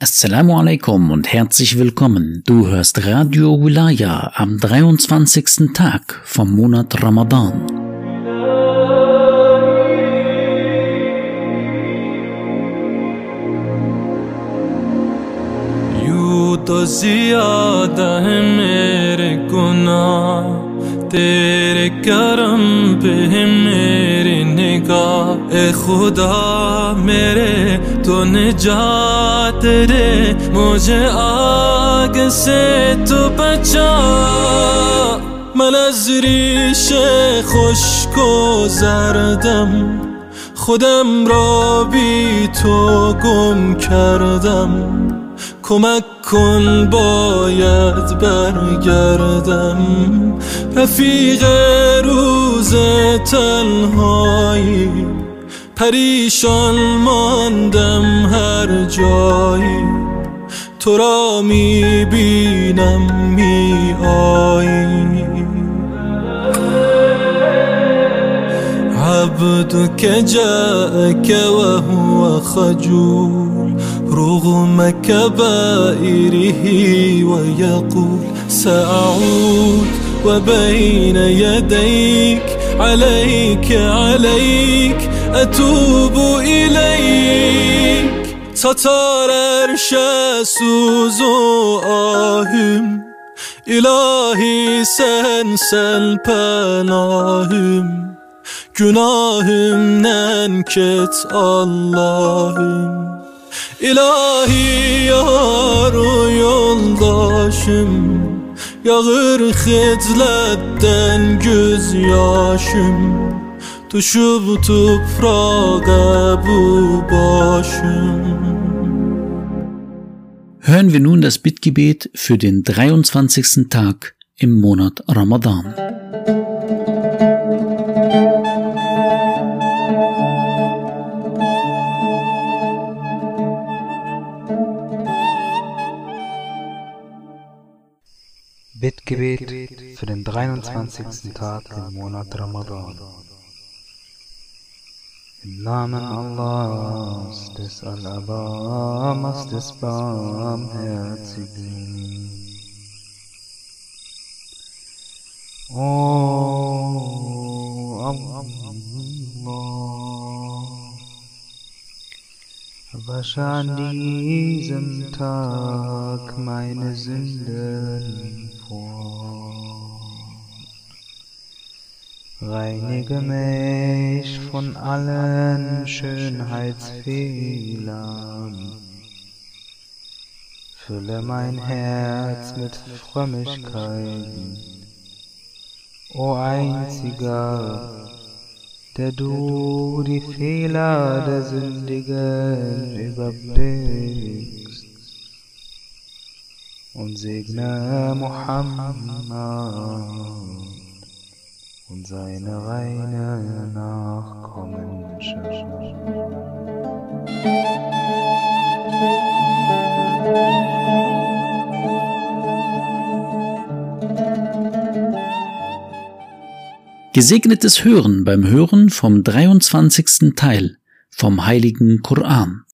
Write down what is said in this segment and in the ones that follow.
Assalamu alaikum und herzlich willkommen. Du hörst Radio Wilaya am 23. Tag vom Monat Ramadan. तो ज्यादा है मेरे गुनाह तेरे करम पे है मेरी निगाह ए खुदा मेरे तो निजात दे मुझे आग से तो बचा من از ریش خشک و زردم خودم را بی تو گم کردم کمک کن باید برگردم رفیق روز تنهایی پریشان ماندم هر جایی. تو را میبینم می آیی عبدك جاءك وهو خجول رغم كبائره ويقول سأعود وبين يديك عليك عليك etubu ileyk Satar erşe suzu ahim. İlahi sensen penahim. Günahımden ket Allah'ım. İlahi yar yoldaşım. Yağır xidləbdən göz yaşım. Düşüb toprağa bu başım Hören wir nun das Bittgebet für den 23. Tag im Monat Ramadan. Bittgebet für den 23. Tag im Monat Ramadan. Im Namen Allahs, des Alabamas, des Barmherzigen. O Allah, wasche an diesem Tag meine Sünden fort. Reinige mich von allen Schönheitsfehlern. Fülle mein Herz mit Frömmigkeit, o einziger, der du die Fehler der Sündigen überblickst. Und segne Muhammad und seine reine Nachkommenschaft. Gesegnetes Hören beim Hören vom 23. Teil vom Heiligen Koran.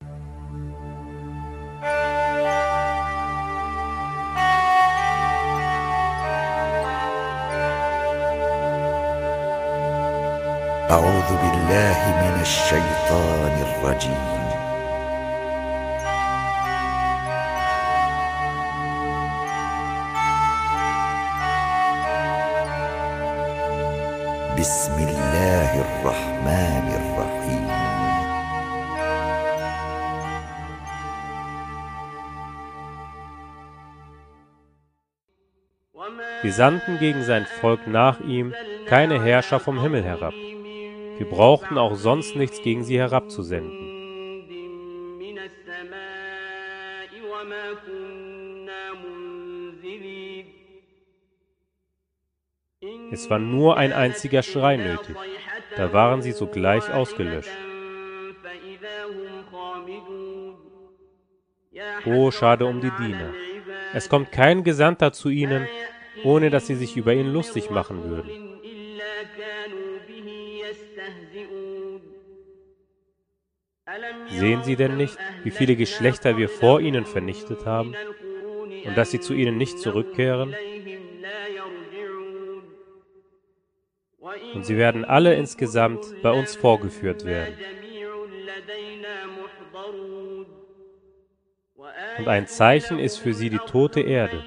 أعوذ بالله من الشيطان الرجيم بسم الله الرحمن الرحيم Wir sandten gegen sein Volk nach ihm keine Herrscher vom Himmel herab. Wir brauchten auch sonst nichts gegen sie herabzusenden. Es war nur ein einziger Schrei nötig. Da waren sie sogleich ausgelöscht. Oh, schade um die Diener. Es kommt kein Gesandter zu ihnen, ohne dass sie sich über ihn lustig machen würden. Sehen Sie denn nicht, wie viele Geschlechter wir vor ihnen vernichtet haben und dass sie zu ihnen nicht zurückkehren? Und sie werden alle insgesamt bei uns vorgeführt werden. Und ein Zeichen ist für sie die tote Erde.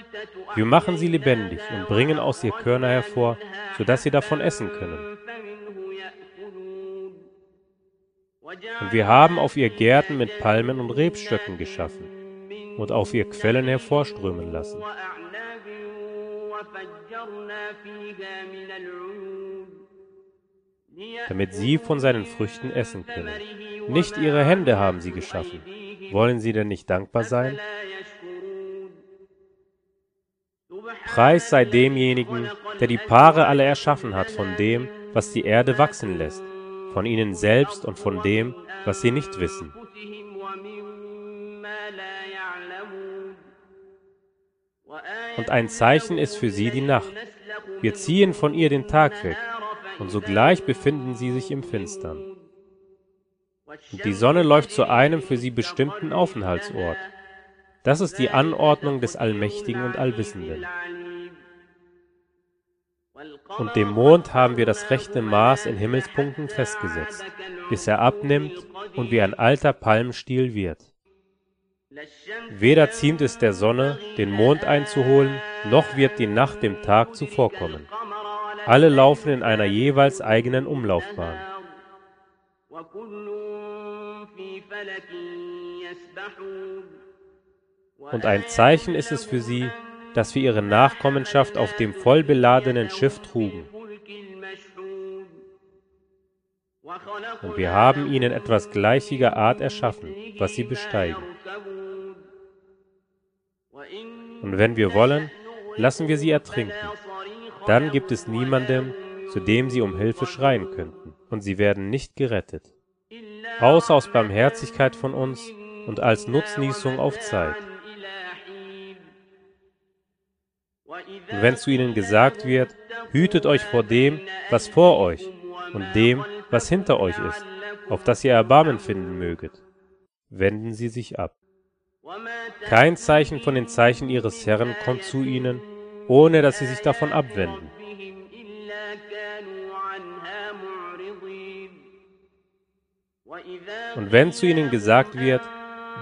Wir machen sie lebendig und bringen aus ihr Körner hervor, sodass sie davon essen können. Und wir haben auf ihr Gärten mit Palmen und Rebstöcken geschaffen und auf ihr Quellen hervorströmen lassen. damit sie von seinen Früchten essen können. Nicht ihre Hände haben sie geschaffen. Wollen sie denn nicht dankbar sein? Preis sei demjenigen, der die Paare alle erschaffen hat von dem, was die Erde wachsen lässt, von ihnen selbst und von dem, was sie nicht wissen. Und ein Zeichen ist für sie die Nacht. Wir ziehen von ihr den Tag weg, und sogleich befinden sie sich im Finstern. Und die Sonne läuft zu einem für sie bestimmten Aufenthaltsort. Das ist die Anordnung des Allmächtigen und Allwissenden. Und dem Mond haben wir das rechte Maß in Himmelspunkten festgesetzt, bis er abnimmt und wie ein alter Palmstiel wird. Weder ziemt es der Sonne, den Mond einzuholen, noch wird die Nacht dem Tag zuvorkommen. Alle laufen in einer jeweils eigenen Umlaufbahn. Und ein Zeichen ist es für sie, dass wir ihre Nachkommenschaft auf dem vollbeladenen Schiff trugen. Und wir haben ihnen etwas gleichiger Art erschaffen, was sie besteigen. Und wenn wir wollen, lassen wir sie ertrinken. Dann gibt es niemanden, zu dem sie um Hilfe schreien könnten, und sie werden nicht gerettet. Außer aus Barmherzigkeit von uns und als Nutznießung auf Zeit. Und wenn zu ihnen gesagt wird, hütet euch vor dem, was vor euch, und dem, was hinter euch ist, auf das ihr Erbarmen finden möget, wenden sie sich ab. Kein Zeichen von den Zeichen ihres Herrn kommt zu ihnen, ohne dass sie sich davon abwenden. Und wenn zu ihnen gesagt wird,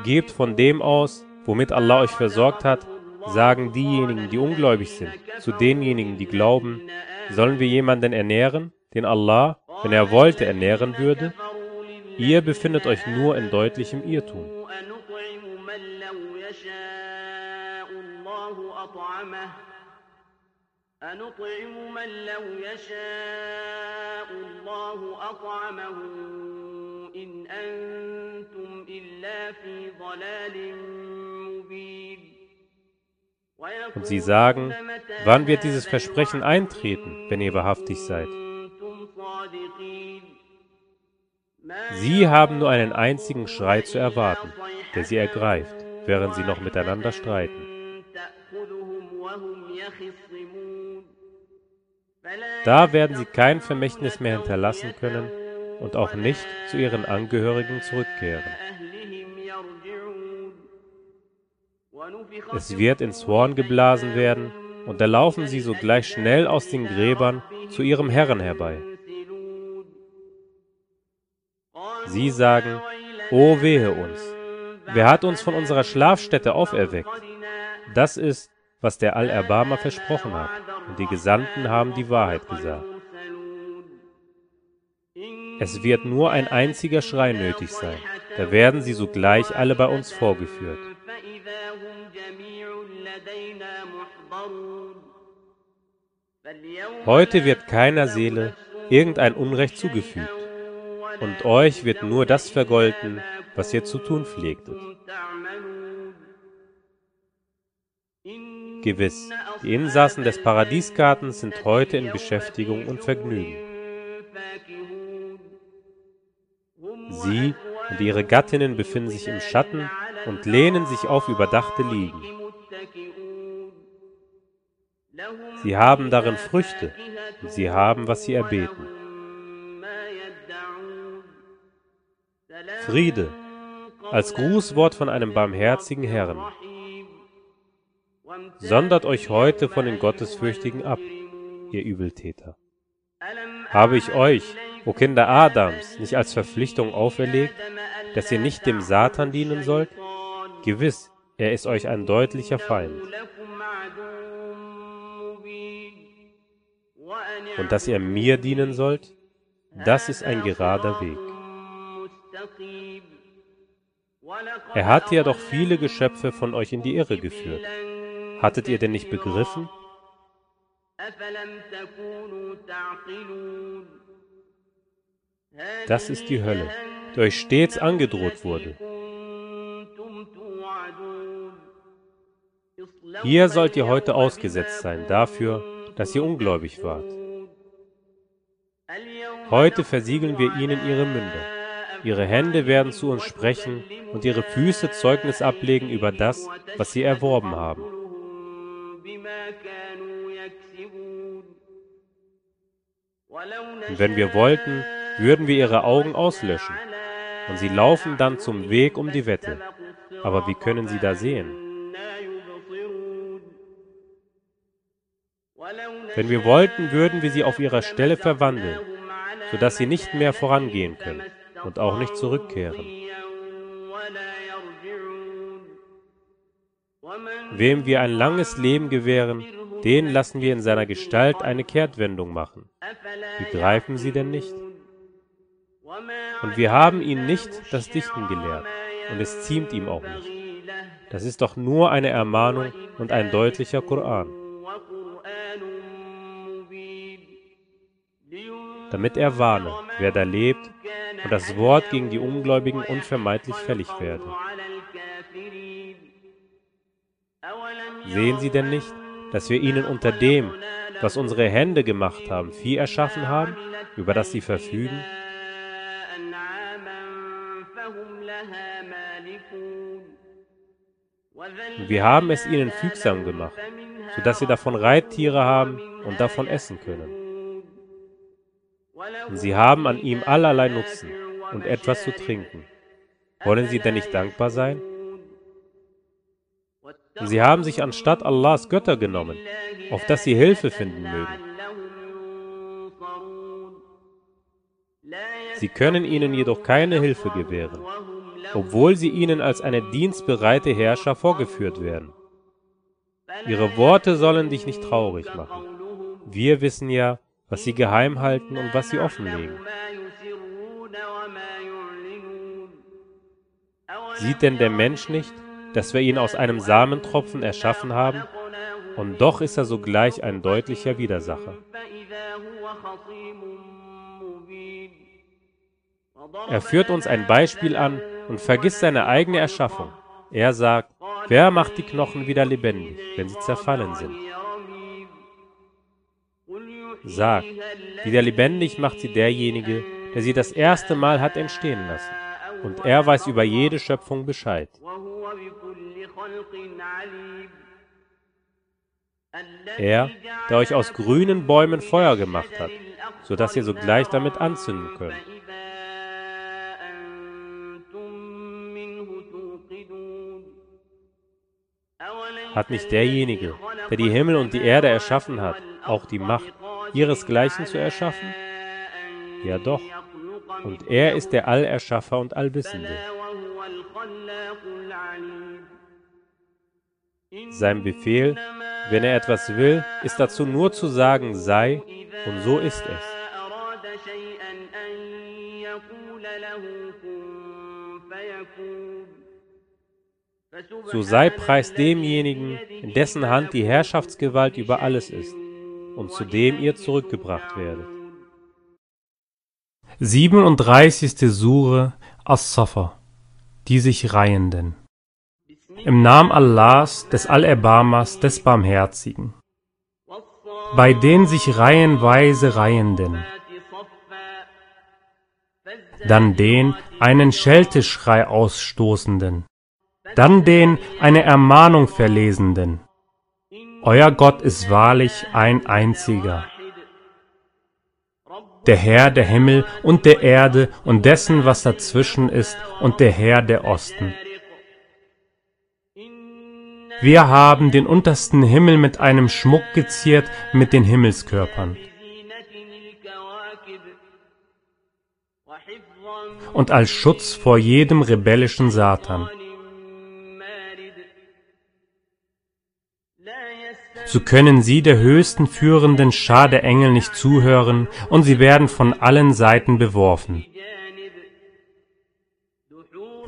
gebt von dem aus, womit Allah euch versorgt hat, sagen diejenigen, die ungläubig sind, zu denjenigen, die glauben, sollen wir jemanden ernähren, den Allah, wenn er wollte, ernähren würde? Ihr befindet euch nur in deutlichem Irrtum. أنطعم من لو يشاء الله أطعمه إن أنتم إلا في ضلال مبين und sie sagen, wann wird dieses Versprechen eintreten, wenn ihr wahrhaftig seid? Sie haben nur einen einzigen Schrei zu erwarten, der sie ergreift, während sie noch miteinander streiten. Da werden sie kein Vermächtnis mehr hinterlassen können und auch nicht zu ihren Angehörigen zurückkehren. Es wird ins Horn geblasen werden, und da laufen sie sogleich schnell aus den Gräbern zu ihrem Herrn herbei. Sie sagen, O wehe uns, wer hat uns von unserer Schlafstätte auferweckt? Das ist, was der Allerbarmer versprochen hat, und die Gesandten haben die Wahrheit gesagt. Es wird nur ein einziger Schrei nötig sein, da werden sie sogleich alle bei uns vorgeführt. Heute wird keiner Seele irgendein Unrecht zugefügt, und euch wird nur das vergolten, was ihr zu tun pflegtet. Gewiss, die Insassen des Paradiesgartens sind heute in Beschäftigung und Vergnügen. Sie und ihre Gattinnen befinden sich im Schatten und lehnen sich auf überdachte Liegen. Sie haben darin Früchte, und sie haben, was sie erbeten. Friede, als Grußwort von einem barmherzigen Herrn. Sondert euch heute von den Gottesfürchtigen ab, ihr Übeltäter. Habe ich euch, o Kinder Adams, nicht als Verpflichtung auferlegt, dass ihr nicht dem Satan dienen sollt? Gewiss, er ist euch ein deutlicher Feind. Und dass ihr mir dienen sollt, das ist ein gerader Weg. Er hat ja doch viele Geschöpfe von euch in die Irre geführt. Hattet ihr denn nicht begriffen? Das ist die Hölle, die euch stets angedroht wurde. Hier sollt ihr heute ausgesetzt sein dafür, dass ihr ungläubig wart. Heute versiegeln wir ihnen ihre Münder. Ihre Hände werden zu uns sprechen und ihre Füße Zeugnis ablegen über das, was sie erworben haben. Und wenn wir wollten, würden wir ihre Augen auslöschen, und sie laufen dann zum Weg um die Wette. Aber wie können sie da sehen? Wenn wir wollten, würden wir sie auf ihrer Stelle verwandeln, sodass sie nicht mehr vorangehen können und auch nicht zurückkehren. Wem wir ein langes Leben gewähren, den lassen wir in seiner Gestalt eine Kehrtwendung machen. Begreifen Sie denn nicht? Und wir haben ihn nicht das Dichten gelehrt, und es ziemt ihm auch nicht. Das ist doch nur eine Ermahnung und ein deutlicher Koran. Damit er warne, wer da lebt, und das Wort gegen die Ungläubigen unvermeidlich fällig werde. Sehen Sie denn nicht, dass wir ihnen unter dem, was unsere Hände gemacht haben, Vieh erschaffen haben, über das sie verfügen? Wir haben es ihnen fügsam gemacht, sodass sie davon Reittiere haben und davon essen können. Sie haben an ihm allerlei Nutzen und etwas zu trinken. Wollen sie denn nicht dankbar sein? Sie haben sich anstatt Allahs Götter genommen, auf dass sie Hilfe finden mögen. Sie können ihnen jedoch keine Hilfe gewähren, obwohl sie ihnen als eine dienstbereite Herrscher vorgeführt werden. Ihre Worte sollen dich nicht traurig machen. Wir wissen ja, was sie geheim halten und was sie offenlegen. Sieht denn der Mensch nicht, dass wir ihn aus einem Samentropfen erschaffen haben, und doch ist er sogleich ein deutlicher Widersacher. Er führt uns ein Beispiel an und vergisst seine eigene Erschaffung. Er sagt, wer macht die Knochen wieder lebendig, wenn sie zerfallen sind? Sagt, wieder lebendig macht sie derjenige, der sie das erste Mal hat entstehen lassen. Und er weiß über jede Schöpfung Bescheid. Er, der euch aus grünen Bäumen Feuer gemacht hat, so dass ihr sogleich damit anzünden könnt. Hat nicht derjenige, der die Himmel und die Erde erschaffen hat, auch die Macht, ihresgleichen zu erschaffen? Ja doch. Und er ist der Allerschaffer und Allwissende. Sein Befehl, wenn er etwas will, ist dazu nur zu sagen, sei, und so ist es. So sei preis demjenigen, in dessen Hand die Herrschaftsgewalt über alles ist, und zu dem ihr zurückgebracht werdet. 37. Sure As-Safa, die sich Reihenden. Im Namen Allahs, des Allerbarmers, des Barmherzigen. Bei den sich reihenweise Reihenden. Dann den einen Schelteschrei ausstoßenden. Dann den eine Ermahnung verlesenden. Euer Gott ist wahrlich ein einziger. der Herr der Himmel und der Erde und dessen, was dazwischen ist, und der Herr der Osten. Wir haben den untersten Himmel mit einem Schmuck geziert mit den Himmelskörpern. Und als Schutz vor jedem rebellischen Satan. So können sie der höchsten führenden Schar der Engel nicht zuhören, und sie werden von allen Seiten beworfen,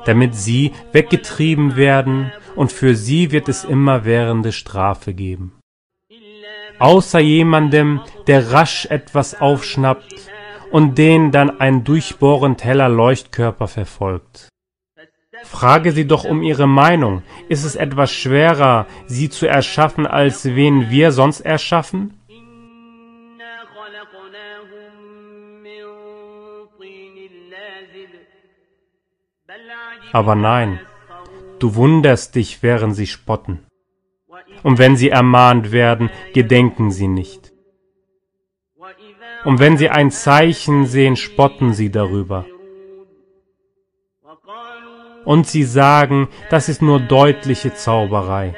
damit sie weggetrieben werden, und für sie wird es immerwährende Strafe geben. Außer jemandem, der rasch etwas aufschnappt und den dann ein durchbohrend heller Leuchtkörper verfolgt. Frage sie doch um ihre Meinung. Ist es etwas schwerer, sie zu erschaffen, als wen wir sonst erschaffen? Aber nein, du wunderst dich, während sie spotten. Und wenn sie ermahnt werden, gedenken sie nicht. Und wenn sie ein Zeichen sehen, spotten sie darüber und sie sagen, das ist nur deutliche Zauberei.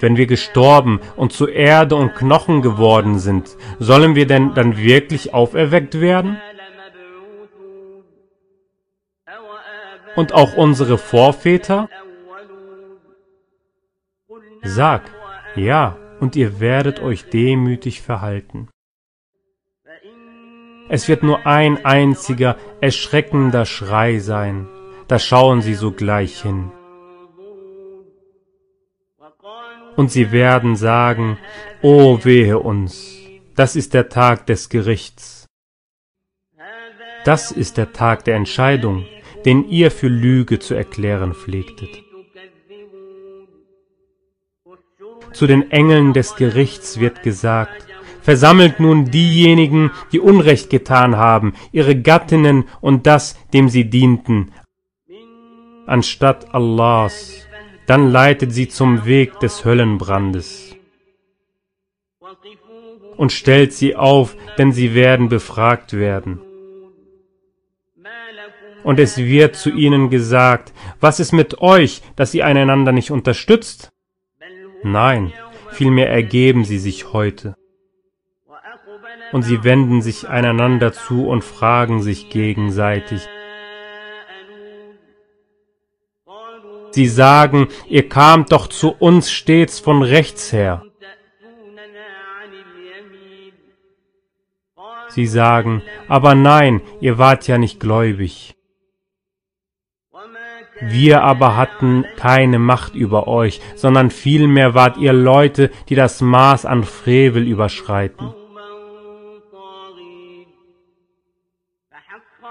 Wenn wir gestorben und zu Erde und Knochen geworden sind, sollen wir denn dann wirklich auferweckt werden? Und auch unsere Vorväter? Sag, ja, und ihr werdet euch demütig verhalten. Es wird nur ein einziger erschreckender Schrei sein, da schauen sie sogleich hin. Und sie werden sagen, O wehe uns, das ist der Tag des Gerichts. Das ist der Tag der Entscheidung, den ihr für Lüge zu erklären pflegtet. Zu den Engeln des Gerichts wird gesagt, versammelt nun diejenigen, die Unrecht getan haben, ihre Gattinnen und das, dem sie dienten, anstatt Allahs, dann leitet sie zum Weg des Höllenbrandes und stellt sie auf, denn sie werden befragt werden. Und es wird zu ihnen gesagt, was ist mit euch, dass ihr einander nicht unterstützt? Nein, vielmehr ergeben sie sich heute und sie wenden sich einander zu und fragen sich gegenseitig. Sie sagen, ihr kamt doch zu uns stets von rechts her. Sie sagen, aber nein, ihr wart ja nicht gläubig. Wir aber hatten keine Macht über euch, sondern vielmehr wart ihr Leute, die das Maß an Frevel überschreiten.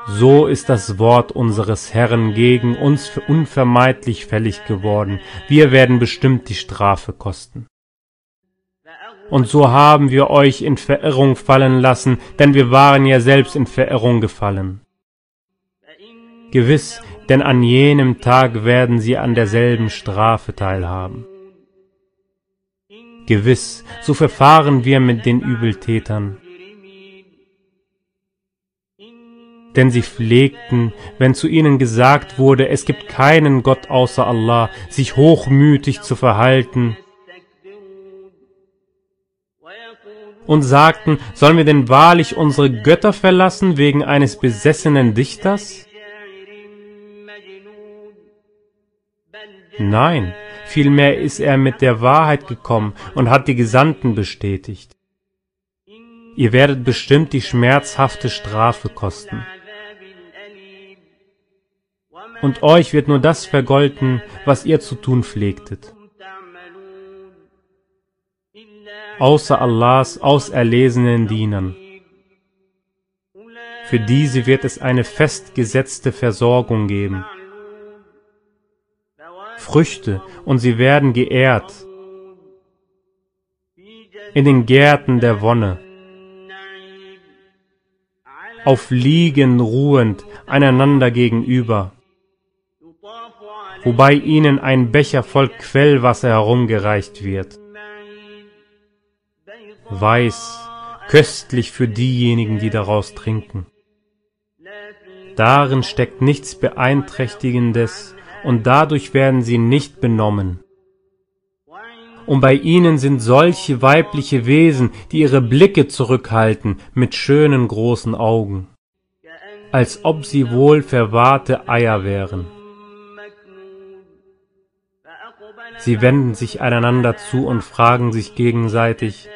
So ist das Wort unseres Herrn gegen uns unvermeidlich fällig geworden. Wir werden bestimmt die Strafe kosten. Und so haben wir euch in Verirrung fallen lassen, denn wir waren ja selbst in Verirrung gefallen. Gewiss, denn an jenem Tag werden sie an derselben Strafe teilhaben. Gewiss, so verfahren wir mit den Übeltätern. Denn sie pflegten, wenn zu ihnen gesagt wurde, es gibt keinen Gott außer Allah, sich hochmütig zu verhalten, und sagten, sollen wir denn wahrlich unsere Götter verlassen wegen eines besessenen Dichters? Nein, vielmehr ist er mit der Wahrheit gekommen und hat die Gesandten bestätigt. Ihr werdet bestimmt die schmerzhafte Strafe kosten und euch wird nur das vergolten, was ihr zu tun pflegtet. Außer Allahs auserlesenen Dienern. Für diese wird es eine festgesetzte Versorgung geben. Früchte, und sie werden geehrt. In den Gärten der Wonne. Auf Liegen ruhend, einander gegenüber wobei ihnen ein Becher voll Quellwasser herumgereicht wird. weiß, köstlich für diejenigen, die daraus trinken. Darin steckt nichts Beeinträchtigendes und dadurch werden sie nicht benommen. Und bei ihnen sind solche weibliche Wesen, die ihre Blicke zurückhalten mit schönen großen Augen, als ob sie wohl verwahrte Eier wären. Sie wenden sich einander zu und fragen sich gegenseitig,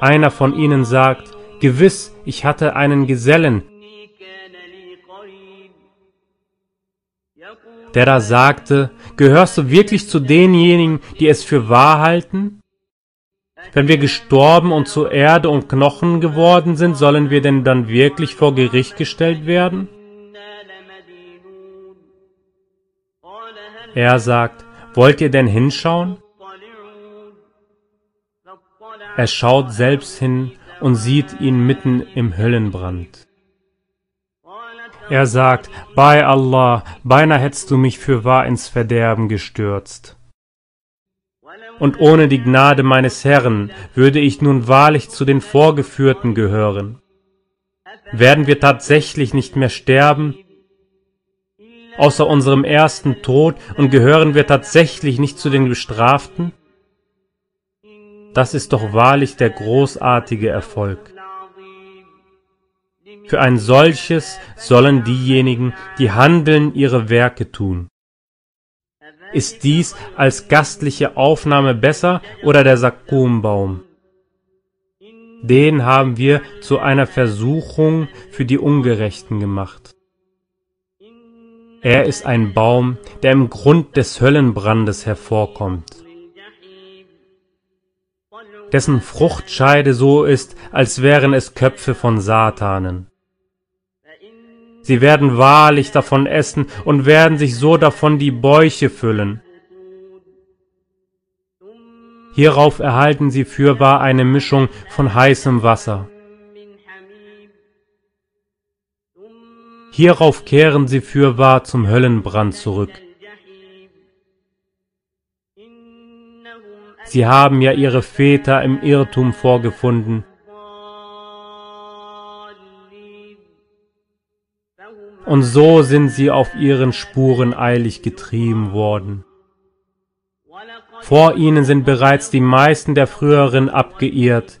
Einer von ihnen sagt, Gewiss, ich hatte einen Gesellen, der da sagte, gehörst du wirklich zu denjenigen, die es für wahr halten? Wenn wir gestorben und zu Erde und Knochen geworden sind, sollen wir denn dann wirklich vor Gericht gestellt werden? Er sagt, wollt ihr denn hinschauen? Er schaut selbst hin und sieht ihn mitten im Höllenbrand. Er sagt, bei Allah, beinahe hättest du mich für wahr ins Verderben gestürzt. Und ohne die Gnade meines Herrn würde ich nun wahrlich zu den Vorgeführten gehören. Werden wir tatsächlich nicht mehr sterben, außer unserem ersten Tod, und gehören wir tatsächlich nicht zu den Bestraften? Das ist doch wahrlich der großartige Erfolg. Für ein solches sollen diejenigen, die handeln, ihre Werke tun. Ist dies als gastliche Aufnahme besser oder der Sakkumbaum? Den haben wir zu einer Versuchung für die Ungerechten gemacht. Er ist ein Baum, der im Grund des Höllenbrandes hervorkommt dessen Fruchtscheide so ist, als wären es Köpfe von Satanen. Sie werden wahrlich davon essen und werden sich so davon die Bäuche füllen. Hierauf erhalten sie fürwahr eine Mischung von heißem Wasser. Hierauf kehren sie fürwahr zum Höllenbrand zurück. Sie haben ja ihre Väter im Irrtum vorgefunden. Und so sind sie auf ihren Spuren eilig getrieben worden. Vor ihnen sind bereits die meisten der früheren abgeirrt.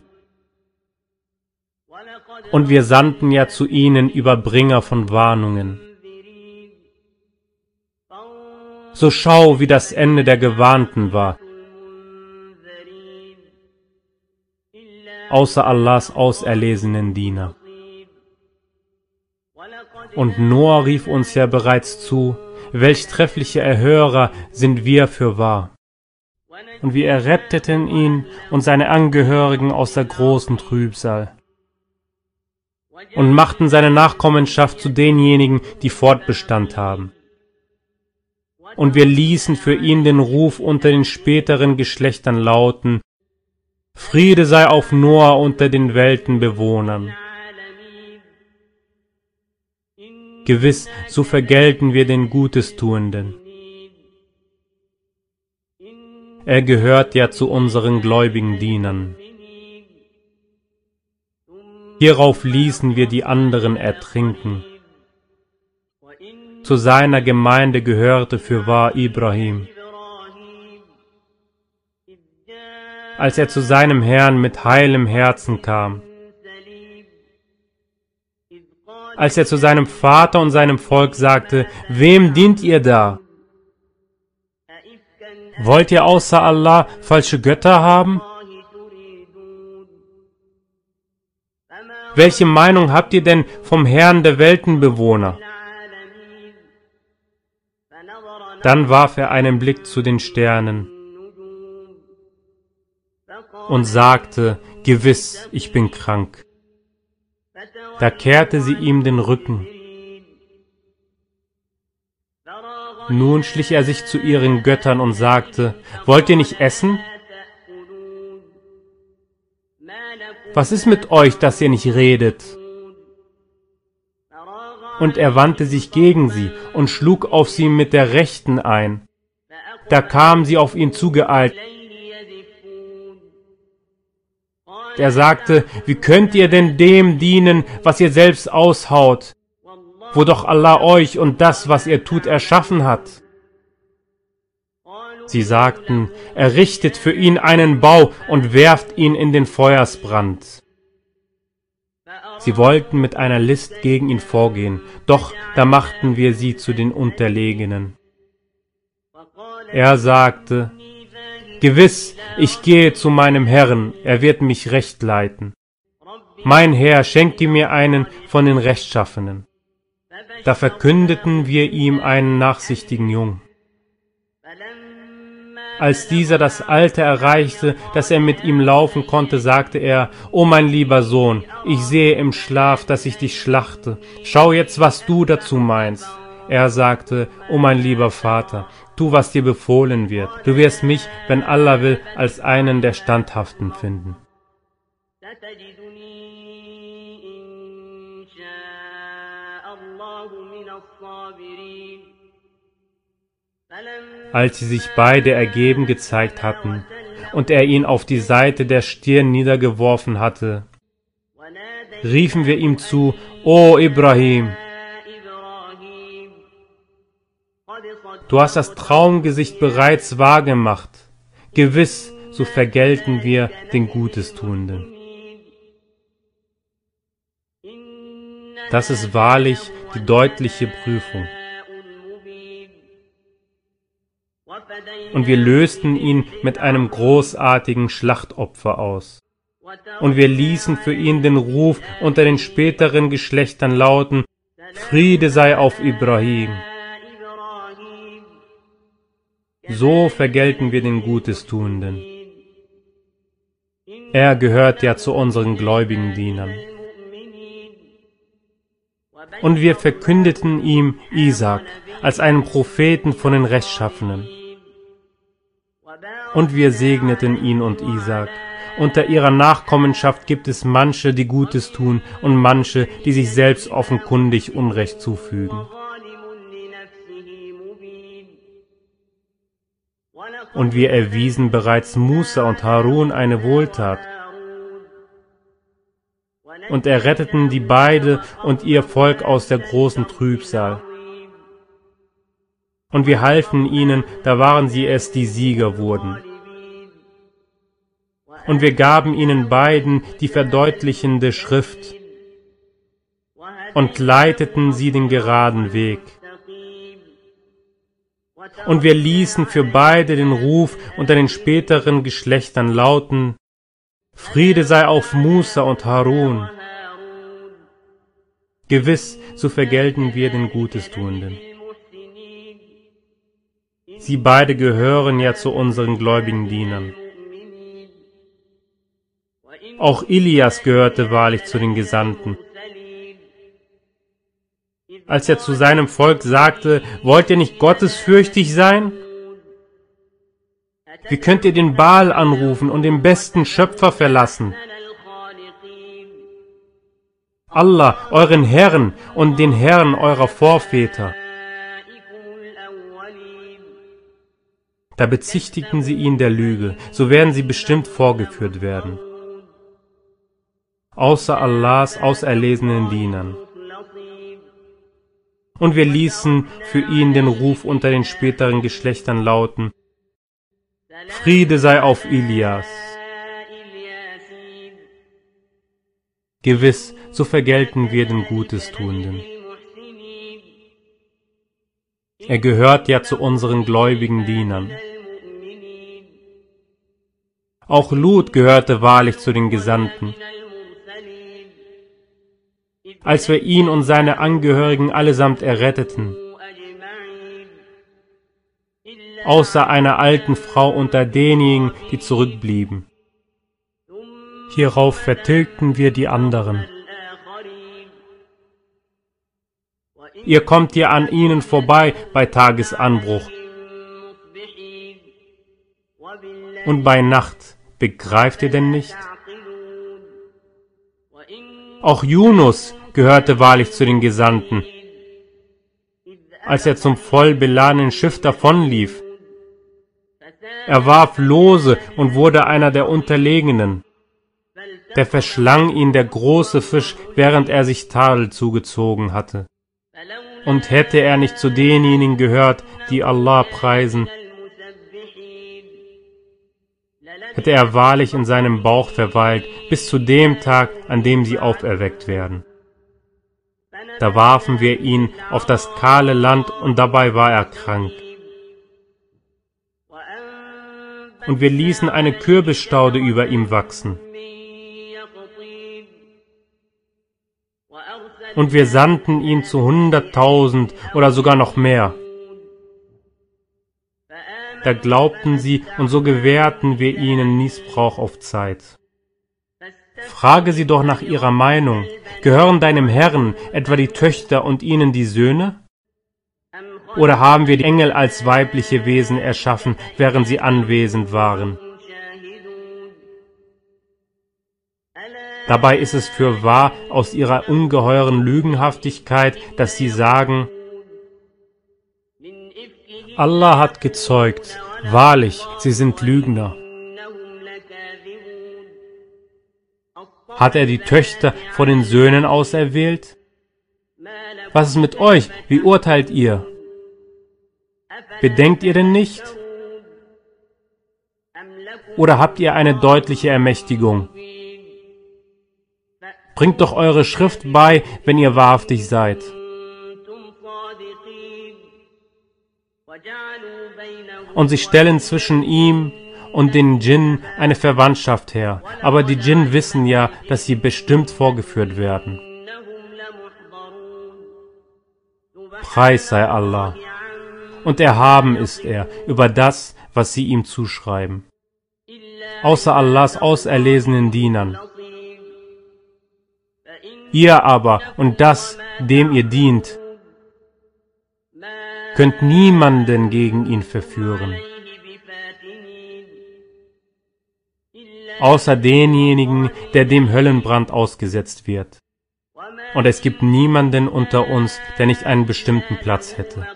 Und wir sandten ja zu ihnen Überbringer von Warnungen. So schau, wie das Ende der Gewarnten war. außer Allahs auserlesenen Diener. Und Noah rief uns ja bereits zu, welch treffliche Erhörer sind wir für wahr. Und wir erretteten ihn und seine Angehörigen aus der großen Trübsal und machten seine Nachkommenschaft zu denjenigen, die Fortbestand haben. Und wir ließen für ihn den Ruf unter den späteren Geschlechtern lauten, Friede sei auf Noah unter den Weltenbewohnern. Gewiss, so vergelten wir den Gutestuenden. Er gehört ja zu unseren gläubigen Dienern. Hierauf ließen wir die anderen ertrinken. Zu seiner Gemeinde gehörte fürwahr Ibrahim. als er zu seinem Herrn mit heilem Herzen kam. Als er zu seinem Vater und seinem Volk sagte, wem dient ihr da? Wollt ihr außer Allah falsche Götter haben? Welche Meinung habt ihr denn vom Herrn der Weltenbewohner? Dann warf er einen Blick zu den Sternen und sagte, Gewiss, ich bin krank. Da kehrte sie ihm den Rücken. Nun schlich er sich zu ihren Göttern und sagte, Wollt ihr nicht essen? was ist mit euch, dass ihr nicht redet? Und er wandte sich gegen sie und schlug auf sie mit der Rechten ein. Da kamen sie auf ihn zugeeilt. Er sagte, wie könnt ihr denn dem dienen, was ihr selbst aushaut, wo doch Allah euch und das, was ihr tut, erschaffen hat? Sie sagten, errichtet für ihn einen Bau und werft ihn in den Feuersbrand. Sie wollten mit einer List gegen ihn vorgehen, doch da machten wir sie zu den Unterlegenen. Er sagte, Gewiss, ich gehe zu meinem Herrn, er wird mich recht leiten. Mein Herr, schenke mir einen von den Rechtschaffenen. Da verkündeten wir ihm einen nachsichtigen Jungen. Als dieser das Alter erreichte, dass er mit ihm laufen konnte, sagte er, O mein lieber Sohn, ich sehe im Schlaf, dass ich dich schlachte. Schau jetzt, was du dazu meinst. Er sagte, O mein lieber Vater, tu, was dir befohlen wird. Du wirst mich, wenn Allah will, als einen der Standhaften finden. Als sie sich beide ergeben gezeigt hatten und er ihn auf die Seite der Stirn niedergeworfen hatte, riefen wir ihm zu, O Ibrahim, du hast das Traumgesicht bereits wahrgemacht, gewiss, so vergelten wir den Gutestuenden. Das ist wahrlich die deutliche Prüfung. Und wir lösten ihn mit einem großartigen Schlachtopfer aus. Und wir ließen für ihn den Ruf unter den späteren Geschlechtern lauten, Friede sei auf Ibrahim. So vergelten wir den Gutestuenden. Er gehört ja zu unseren gläubigen Dienern. Und wir verkündeten ihm Isaac als einen Propheten von den Rechtschaffenen. Und wir segneten ihn und Isaac. Unter ihrer Nachkommenschaft gibt es manche, die Gutes tun, und manche, die sich selbst offenkundig Unrecht zufügen. Und wir erwiesen bereits Musa und Harun eine Wohltat und erretteten die beide und ihr Volk aus der großen Trübsal. Und wir halfen ihnen, da waren sie es, die Sieger wurden. Und wir gaben ihnen beiden die verdeutlichende Schrift und leiteten sie den geraden Weg. Und wir ließen für beide den Ruf unter den späteren Geschlechtern lauten, Friede sei auf Musa und Harun. Gewiss, so vergelten wir den Gutestuenden. Sie beide gehören ja zu unseren gläubigen Dienern. Auch Ilias gehörte wahrlich zu den Gesandten. Als er zu seinem Volk sagte, wollt ihr nicht gottesfürchtig sein? Wie könnt ihr den Baal anrufen und den besten Schöpfer verlassen? Allah, euren Herrn und den Herrn eurer Vorväter. Da bezichtigten sie ihn der Lüge, so werden sie bestimmt vorgeführt werden. Außer Allahs auserlesenen Dienern. Und wir ließen für ihn den Ruf unter den späteren Geschlechtern lauten, Friede sei auf Ilias. Gewiss, so vergelten wir den Gutestuenden. Er gehört ja zu unseren gläubigen Dienern. Auch Lut gehörte wahrlich zu den Gesandten. Als wir ihn und seine Angehörigen allesamt erretteten, außer einer alten Frau unter denjenigen, die zurückblieben. Hierauf vertilgten wir die anderen. Ihr kommt ja an ihnen vorbei bei Tagesanbruch und bei Nacht. Begreift ihr denn nicht? Auch Yunus gehörte wahrlich zu den Gesandten. Als er zum voll beladenen Schiff davonlief, er warf Lose und wurde einer der Unterlegenen. Der verschlang ihn der große Fisch, während er sich Tadel zugezogen hatte. Und hätte er nicht zu denjenigen gehört, die Allah preisen, hätte er wahrlich in seinem Bauch verweilt, bis zu dem Tag, an dem sie auferweckt werden. Da warfen wir ihn auf das kahle Land und dabei war er krank. Und wir ließen eine Kürbisstaude über ihm wachsen. Und wir sandten ihn zu hunderttausend oder sogar noch mehr. Da glaubten sie, und so gewährten wir ihnen Missbrauch auf Zeit. Frage sie doch nach ihrer Meinung. Gehören deinem Herrn etwa die Töchter und ihnen die Söhne? Oder haben wir die Engel als weibliche Wesen erschaffen, während sie anwesend waren? Dabei ist es für wahr aus ihrer ungeheuren Lügenhaftigkeit, dass sie sagen, Allah hat gezeugt, wahrlich, sie sind Lügner. Hat er die Töchter vor den Söhnen auserwählt? Was ist mit euch? Wie urteilt ihr? Bedenkt ihr denn nicht? Oder habt ihr eine deutliche Ermächtigung? Bringt doch eure Schrift bei, wenn ihr wahrhaftig seid. Und sie stellen zwischen ihm und den Djinn eine Verwandtschaft her. Aber die Djinn wissen ja, dass sie bestimmt vorgeführt werden. Preis sei Allah. Und erhaben ist er über das, was sie ihm zuschreiben. Außer Allahs auserlesenen Dienern. Ihr aber und das, dem ihr dient, könnt niemanden gegen ihn verführen. Außer denjenigen, der dem Höllenbrand ausgesetzt wird. Und es gibt niemanden unter uns, der nicht einen bestimmten Platz hätte.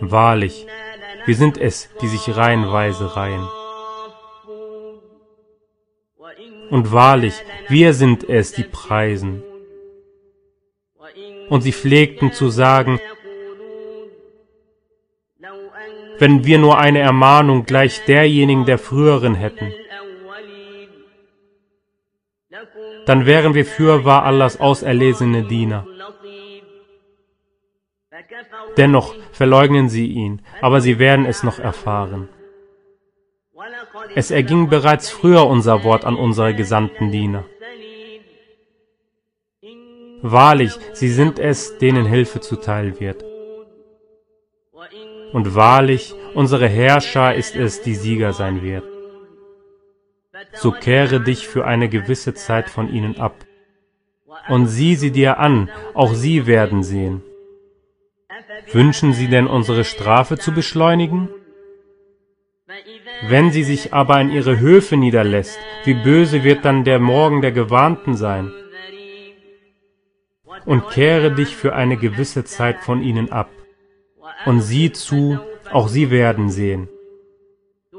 Wahrlich, wir sind es, die sich reihenweise reihen. Und wahrlich, wir sind es, die preisen und sie pflegten zu sagen, wenn wir nur eine Ermahnung gleich derjenigen der früheren hätten, dann wären wir fürwahr Allahs auserlesene Diener. Dennoch verleugnen sie ihn, aber sie werden es noch erfahren. Es erging bereits früher unser Wort an unsere gesandten Diener. Wahrlich, sie sind es, denen Hilfe zuteil wird. Und wahrlich, unsere Herrscher ist es, die Sieger sein wird. So kehre dich für eine gewisse Zeit von ihnen ab. Und sieh sie dir an, auch sie werden sehen. Wünschen sie denn unsere Strafe zu beschleunigen? Wenn sie sich aber in ihre Höfe niederlässt, wie böse wird dann der Morgen der Gewarnten sein? Und kehre dich für eine gewisse Zeit von ihnen ab. Und sieh zu, auch sie werden sehen.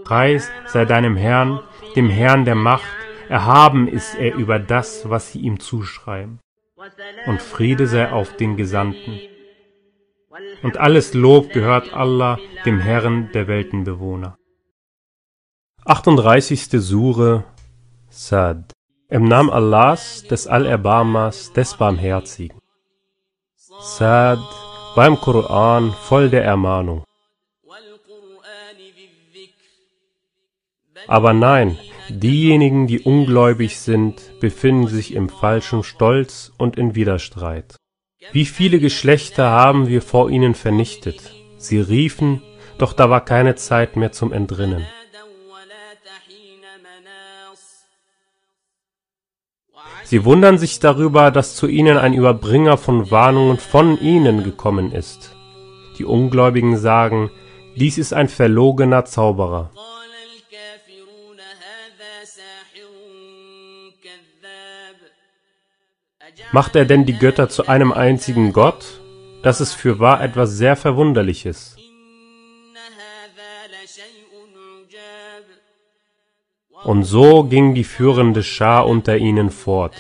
Preis sei deinem Herrn, dem Herrn der Macht, erhaben ist er über das, was sie ihm zuschreiben. Und Friede sei auf den Gesandten. Und alles Lob gehört Allah, dem Herrn der Weltenbewohner. 38. Sure Sad im Namen Allahs, des Allerbarmers, des Barmherzigen. Sad beim Koran voll der Ermahnung. Aber nein, diejenigen, die ungläubig sind, befinden sich im falschen Stolz und in Widerstreit. Wie viele Geschlechter haben wir vor ihnen vernichtet? Sie riefen, doch da war keine Zeit mehr zum Entrinnen. Sie wundern sich darüber, dass zu ihnen ein Überbringer von Warnungen von ihnen gekommen ist. Die Ungläubigen sagen, dies ist ein verlogener Zauberer. Macht er denn die Götter zu einem einzigen Gott? Das ist für wahr etwas sehr Verwunderliches. Und so ging die führende Schar unter ihnen fort.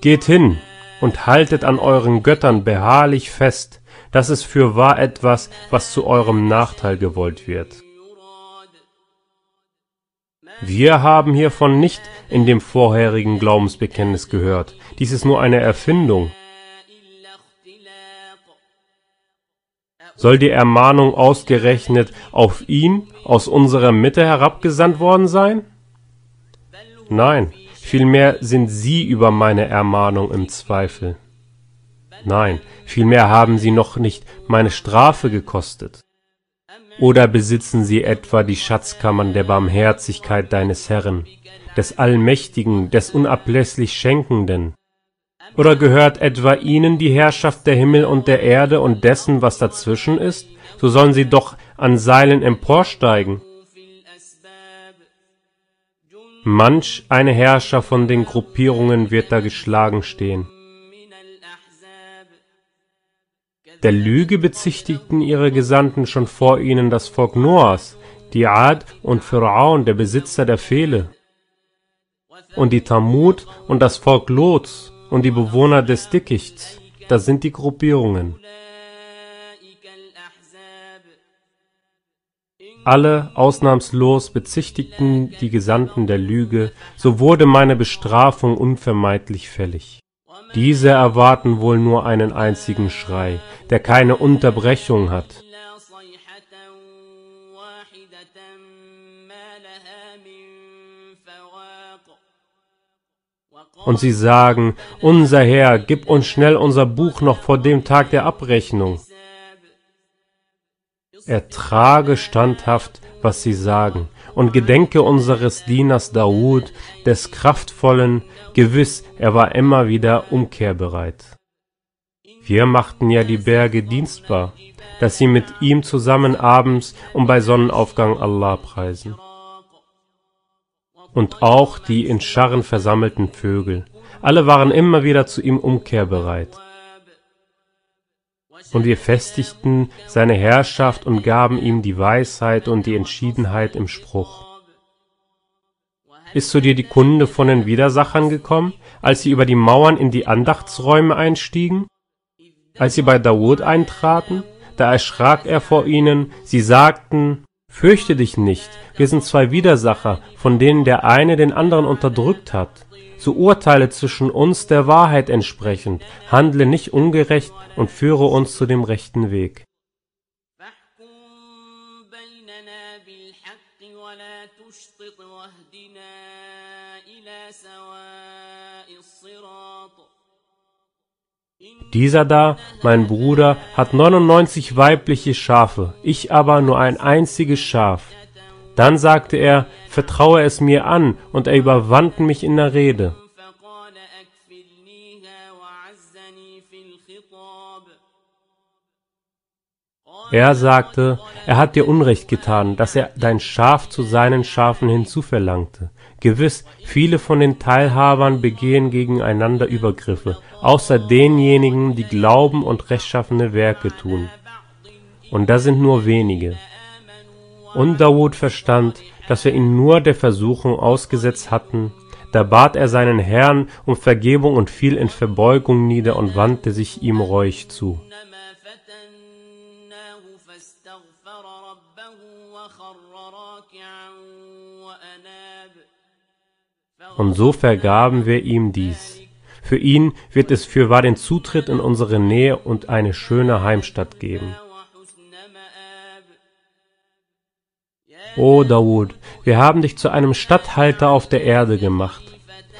Geht hin und haltet an euren Göttern beharrlich fest, das ist fürwahr etwas, was zu eurem Nachteil gewollt wird. Wir haben hiervon nicht in dem vorherigen Glaubensbekenntnis gehört. Dies ist nur eine Erfindung. Soll die Ermahnung ausgerechnet auf ihn aus unserer Mitte herabgesandt worden sein? Nein, vielmehr sind sie über meine Ermahnung im Zweifel. Nein, vielmehr haben sie noch nicht meine Strafe gekostet. Oder besitzen sie etwa die Schatzkammern der Barmherzigkeit deines Herrn, des Allmächtigen, des unablässlich Schenkenden? Oder gehört etwa ihnen die Herrschaft der Himmel und der Erde und dessen, was dazwischen ist? So sollen sie doch an Seilen emporsteigen. Manch eine Herrscher von den Gruppierungen wird da geschlagen stehen. Der Lüge bezichtigten ihre Gesandten schon vor ihnen das Volk Noahs, die Ad und Pharaon, der Besitzer der Pfähle, und die Tamut und das Volk Lots und die Bewohner des Dickichts. Das sind die Gruppierungen. Alle ausnahmslos bezichtigten die Gesandten der Lüge, so wurde meine Bestrafung unvermeidlich fällig. Diese erwarten wohl nur einen einzigen Schrei, der keine Unterbrechung hat. Und sie sagen, unser Herr, gib uns schnell unser Buch noch vor dem Tag der Abrechnung. Ertrage standhaft, was sie sagen, und gedenke unseres Dieners Daud, des Kraftvollen, gewiss, er war immer wieder umkehrbereit. Wir machten ja die Berge dienstbar, dass sie mit ihm zusammen abends und bei Sonnenaufgang Allah preisen. Und auch die in Scharren versammelten Vögel, alle waren immer wieder zu ihm umkehrbereit. Und wir festigten seine Herrschaft und gaben ihm die Weisheit und die Entschiedenheit im Spruch. Ist zu dir die Kunde von den Widersachern gekommen, als sie über die Mauern in die Andachtsräume einstiegen? Als sie bei Dawud eintraten, da erschrak er vor ihnen, sie sagten, Fürchte dich nicht, wir sind zwei Widersacher, von denen der eine den anderen unterdrückt hat. So urteile zwischen uns der Wahrheit entsprechend, handle nicht ungerecht und führe uns zu dem rechten Weg. Dieser da, mein Bruder, hat 99 weibliche Schafe, ich aber nur ein einziges Schaf. Dann sagte er, vertraue es mir an, und er überwand mich in der Rede. Er sagte, er hat dir Unrecht getan, dass er dein Schaf zu seinen Schafen hinzuverlangte. Gewiss, viele von den Teilhabern begehen gegeneinander Übergriffe, außer denjenigen, die glauben und rechtschaffene Werke tun. Und das sind nur wenige. Und Dawud verstand, dass wir ihn nur der Versuchung ausgesetzt hatten, da bat er seinen Herrn um Vergebung und fiel in Verbeugung nieder und wandte sich ihm reuig zu. Und so vergaben wir ihm dies. Für ihn wird es fürwahr den Zutritt in unsere Nähe und eine schöne Heimstatt geben. O Dawud, wir haben dich zu einem Statthalter auf der Erde gemacht.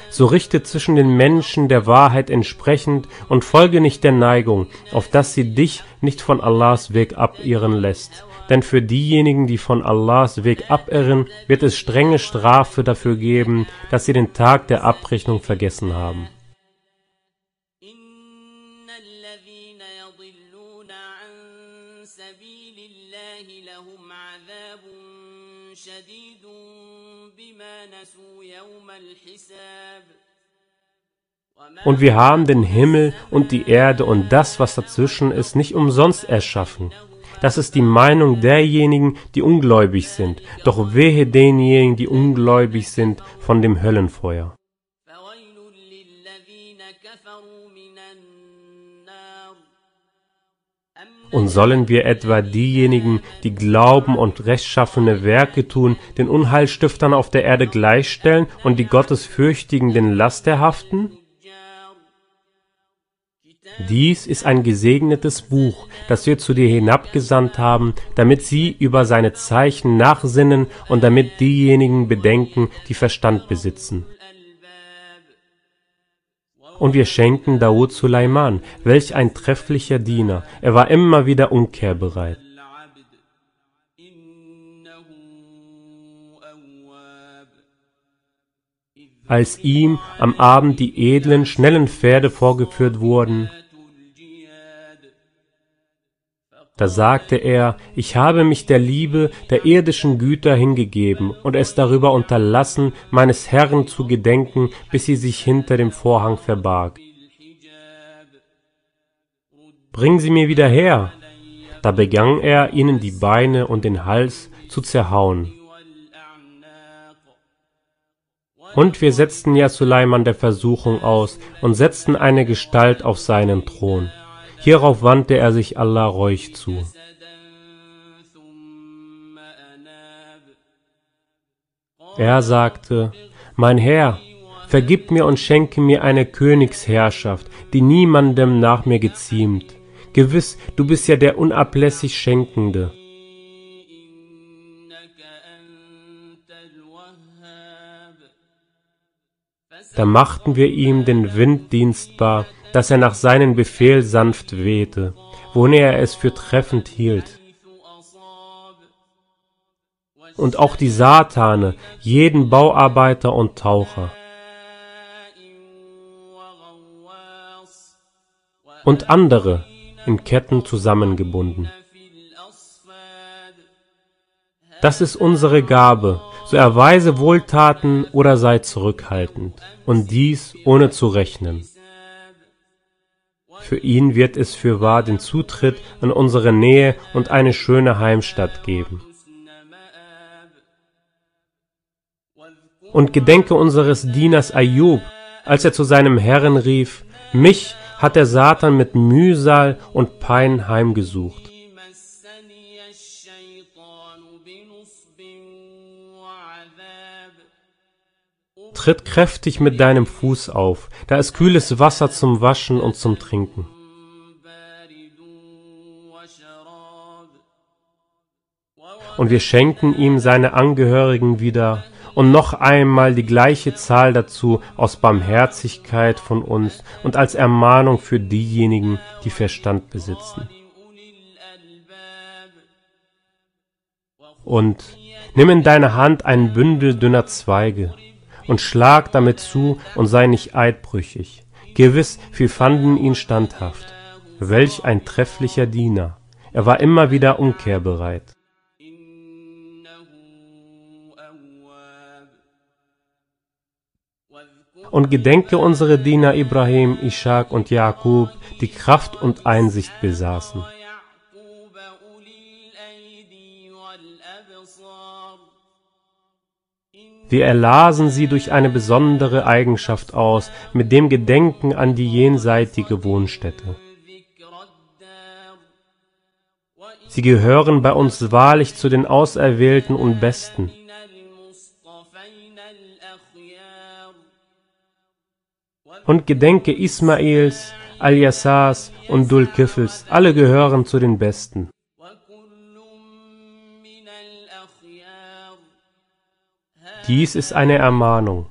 So richte zwischen den Menschen der Wahrheit entsprechend und folge nicht der Neigung, auf dass sie dich nicht von Allahs Weg abirren lässt. Denn für diejenigen, die von Allahs Weg abirren, wird es strenge Strafe dafür geben, dass sie den Tag der Abrechnung vergessen haben. Und wir haben den Himmel und die Erde und das, was dazwischen ist, nicht umsonst erschaffen. Das ist die Meinung derjenigen, die ungläubig sind. Doch wehe denjenigen, die ungläubig sind von dem Höllenfeuer. Und sollen wir etwa diejenigen, die glauben und rechtschaffene Werke tun, den Unheilstiftern auf der Erde gleichstellen und die Gottesfürchtigen den Laster haften? Dies ist ein gesegnetes Buch, das wir zu dir hinabgesandt haben, damit sie über seine Zeichen nachsinnen und damit diejenigen bedenken, die Verstand besitzen. Und wir schenken Daud Suleiman, welch ein trefflicher Diener, er war immer wieder umkehrbereit. Als ihm am Abend die edlen, schnellen Pferde vorgeführt wurden, Da sagte er, ich habe mich der Liebe der irdischen Güter hingegeben und es darüber unterlassen, meines Herrn zu gedenken, bis sie sich hinter dem Vorhang verbarg. Bring sie mir wieder her! Da begann er, ihnen die Beine und den Hals zu zerhauen. Und wir setzten ja Suleiman der Versuchung aus und setzten eine Gestalt auf seinen Thron. Hierauf wandte er sich Allah reuig zu. Er sagte, Mein Herr, vergib mir und schenke mir eine Königsherrschaft, die niemandem nach mir geziemt. Gewiss, du bist ja der unablässig Schenkende. Da machten wir ihm den Wind dienstbar, dass er nach seinem Befehl sanft wehte, wohin er es für treffend hielt. Und auch die Satane, jeden Bauarbeiter und Taucher. Und andere in Ketten zusammengebunden. Das ist unsere Gabe, so erweise Wohltaten oder sei zurückhaltend, und dies ohne zu rechnen. Für ihn wird es fürwahr den Zutritt in unsere Nähe und eine schöne Heimstatt geben. Und gedenke unseres Dieners Ayub, als er zu seinem Herrn rief, mich hat der Satan mit Mühsal und Pein heimgesucht. Tritt kräftig mit deinem Fuß auf, da ist kühles Wasser zum Waschen und zum Trinken. Und wir schenken ihm seine Angehörigen wieder und noch einmal die gleiche Zahl dazu aus Barmherzigkeit von uns und als Ermahnung für diejenigen, die Verstand besitzen. Und nimm in deine Hand ein Bündel dünner Zweige und schlag damit zu und sei nicht eidbrüchig. Gewiss, wir fanden ihn standhaft. Welch ein trefflicher Diener. Er war immer wieder umkehrbereit. Und gedenke unsere Diener Ibrahim, Ishak und Jakub, die Kraft und Einsicht besaßen. Wir erlasen sie durch eine besondere Eigenschaft aus, mit dem Gedenken an die jenseitige Wohnstätte. Sie gehören bei uns wahrlich zu den Auserwählten und Besten. Und gedenke Ismaels, Al-Yassas und Dul-Kifls, alle gehören zu den Besten. Dies ist eine Ermahnung,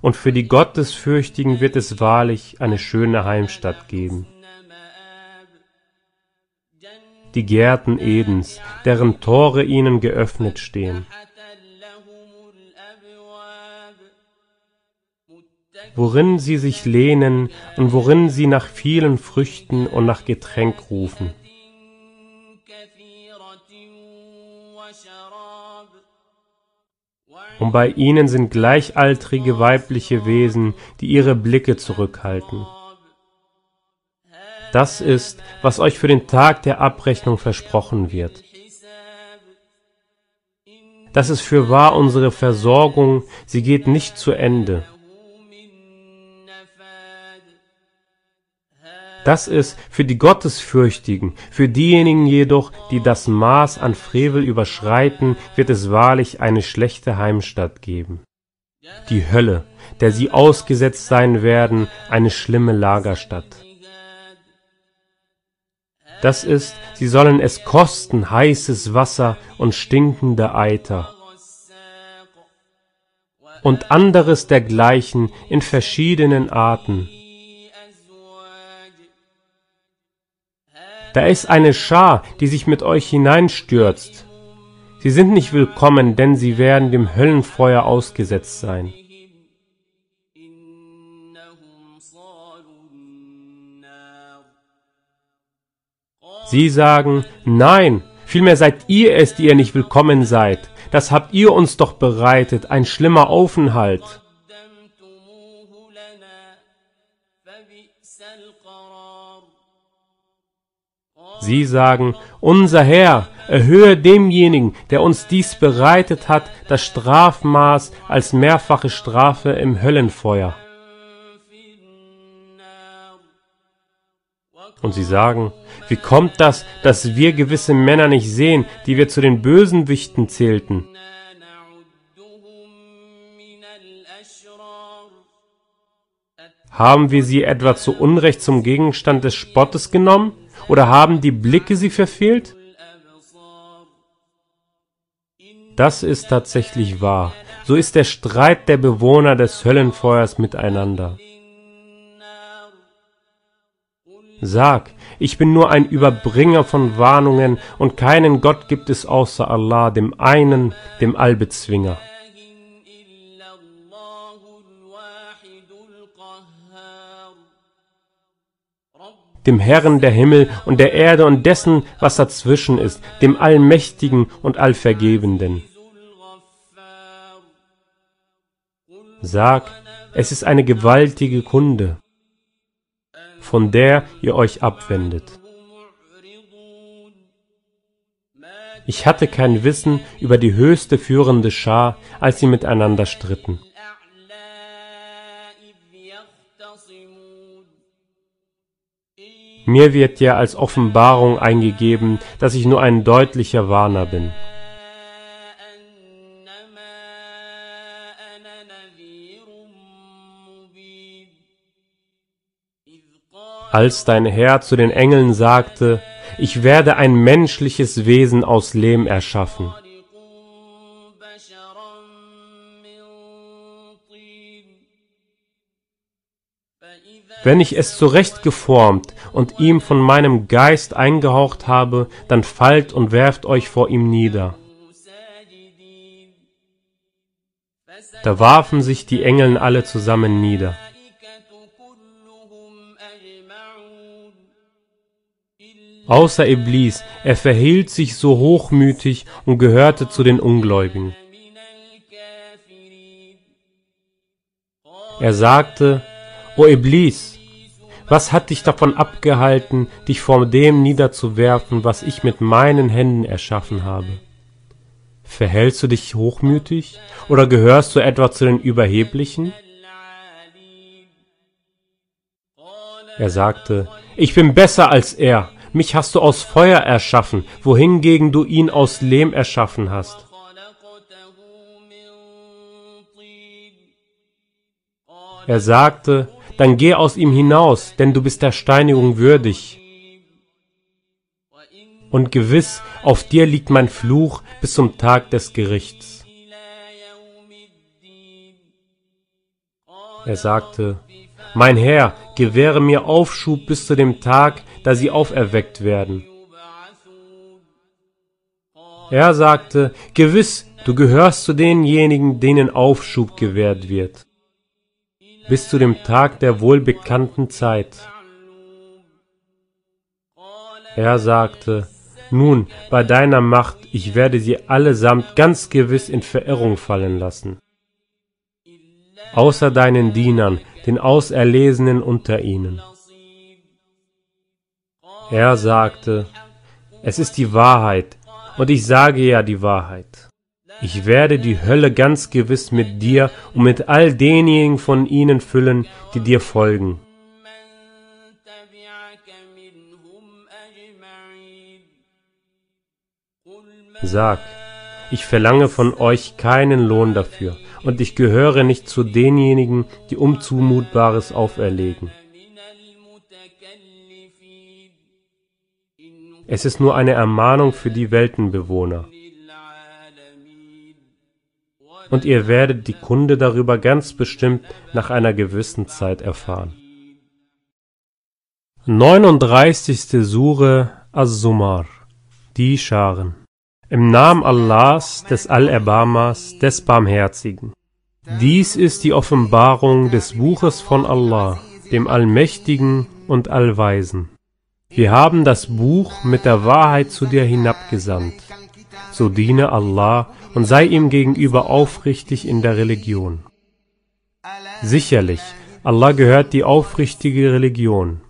und für die Gottesfürchtigen wird es wahrlich eine schöne Heimstatt geben. Die Gärten Edens, deren Tore ihnen geöffnet stehen. worin sie sich lehnen und worin sie nach vielen Früchten und nach Getränk rufen. Und bei ihnen sind gleichaltrige weibliche Wesen, die ihre Blicke zurückhalten. Das ist, was euch für den Tag der Abrechnung versprochen wird. Das ist für wahr unsere Versorgung, sie geht nicht zu Ende. Das ist für die Gottesfürchtigen, für diejenigen jedoch, die das Maß an Frevel überschreiten, wird es wahrlich eine schlechte Heimstatt geben. Die Hölle, der sie ausgesetzt sein werden, eine schlimme Lagerstatt. Das ist, sie sollen es kosten, heißes Wasser und stinkende Eiter und anderes dergleichen in verschiedenen Arten. Da ist eine Schar, die sich mit euch hineinstürzt. Sie sind nicht willkommen, denn sie werden dem Höllenfeuer ausgesetzt sein. Sie sagen, nein, vielmehr seid ihr es, die ihr nicht willkommen seid. Das habt ihr uns doch bereitet, ein schlimmer Aufenthalt. Sie sagen, unser Herr, erhöhe demjenigen, der uns dies bereitet hat, das Strafmaß als mehrfache Strafe im Höllenfeuer. Und sie sagen, wie kommt das, dass wir gewisse Männer nicht sehen, die wir zu den Bösenwichten zählten? Haben wir sie etwa zu Unrecht zum Gegenstand des Spottes genommen? Oder haben die Blicke sie verfehlt? Das ist tatsächlich wahr. So ist der Streit der Bewohner des Höllenfeuers miteinander. Sag, ich bin nur ein Überbringer von Warnungen und keinen Gott gibt es außer Allah, dem einen, dem Allbezwinger. Dem Herrn der Himmel und der Erde und dessen, was dazwischen ist, dem Allmächtigen und Allvergebenden. Sag, es ist eine gewaltige Kunde, von der ihr euch abwendet. Ich hatte kein Wissen über die höchste führende Schar, als sie miteinander stritten. Mir wird ja als Offenbarung eingegeben, dass ich nur ein deutlicher Warner bin. Als dein Herr zu den Engeln sagte, ich werde ein menschliches Wesen aus Lehm erschaffen. Wenn ich es zurecht geformt und ihm von meinem Geist eingehaucht habe, dann fallt und werft euch vor ihm nieder. Da warfen sich die Engeln alle zusammen nieder. Außer Iblis, er verhielt sich so hochmütig und gehörte zu den Ungläubigen. Er sagte, O Iblis, was hat dich davon abgehalten, dich vor dem niederzuwerfen, was ich mit meinen Händen erschaffen habe? Verhältst du dich hochmütig oder gehörst du etwa zu den Überheblichen? Er sagte, ich bin besser als er, mich hast du aus Feuer erschaffen, wohingegen du ihn aus Lehm erschaffen hast. Er sagte, dann geh aus ihm hinaus, denn du bist der Steinigung würdig. Und gewiss, auf dir liegt mein Fluch bis zum Tag des Gerichts. Er sagte, Mein Herr, gewähre mir Aufschub bis zu dem Tag, da sie auferweckt werden. Er sagte, Gewiss, du gehörst zu denjenigen, denen Aufschub gewährt wird bis zu dem Tag der wohlbekannten Zeit. Er sagte, nun, bei deiner Macht, ich werde sie allesamt ganz gewiss in Verirrung fallen lassen. Außer deinen Dienern, den Auserlesenen unter ihnen. Er sagte, es ist die Wahrheit, und ich sage ja die Wahrheit. Ich werde die Hölle ganz gewiss mit dir und mit all denjenigen von ihnen füllen, die dir folgen. Sag, ich verlange von euch keinen Lohn dafür, und ich gehöre nicht zu denjenigen, die Unzumutbares auferlegen. Es ist nur eine Ermahnung für die Weltenbewohner. Und ihr werdet die Kunde darüber ganz bestimmt nach einer gewissen Zeit erfahren. 39. Sure Az-Zumar Die Scharen Im Namen Allahs, des Allerbarmers, des Barmherzigen. Dies ist die Offenbarung des Buches von Allah, dem Allmächtigen und Allweisen. Wir haben das Buch mit der Wahrheit zu dir hinabgesandt. So diene Allah und sei ihm gegenüber aufrichtig in der Religion. Sicherlich, Allah gehört die aufrichtige Religion.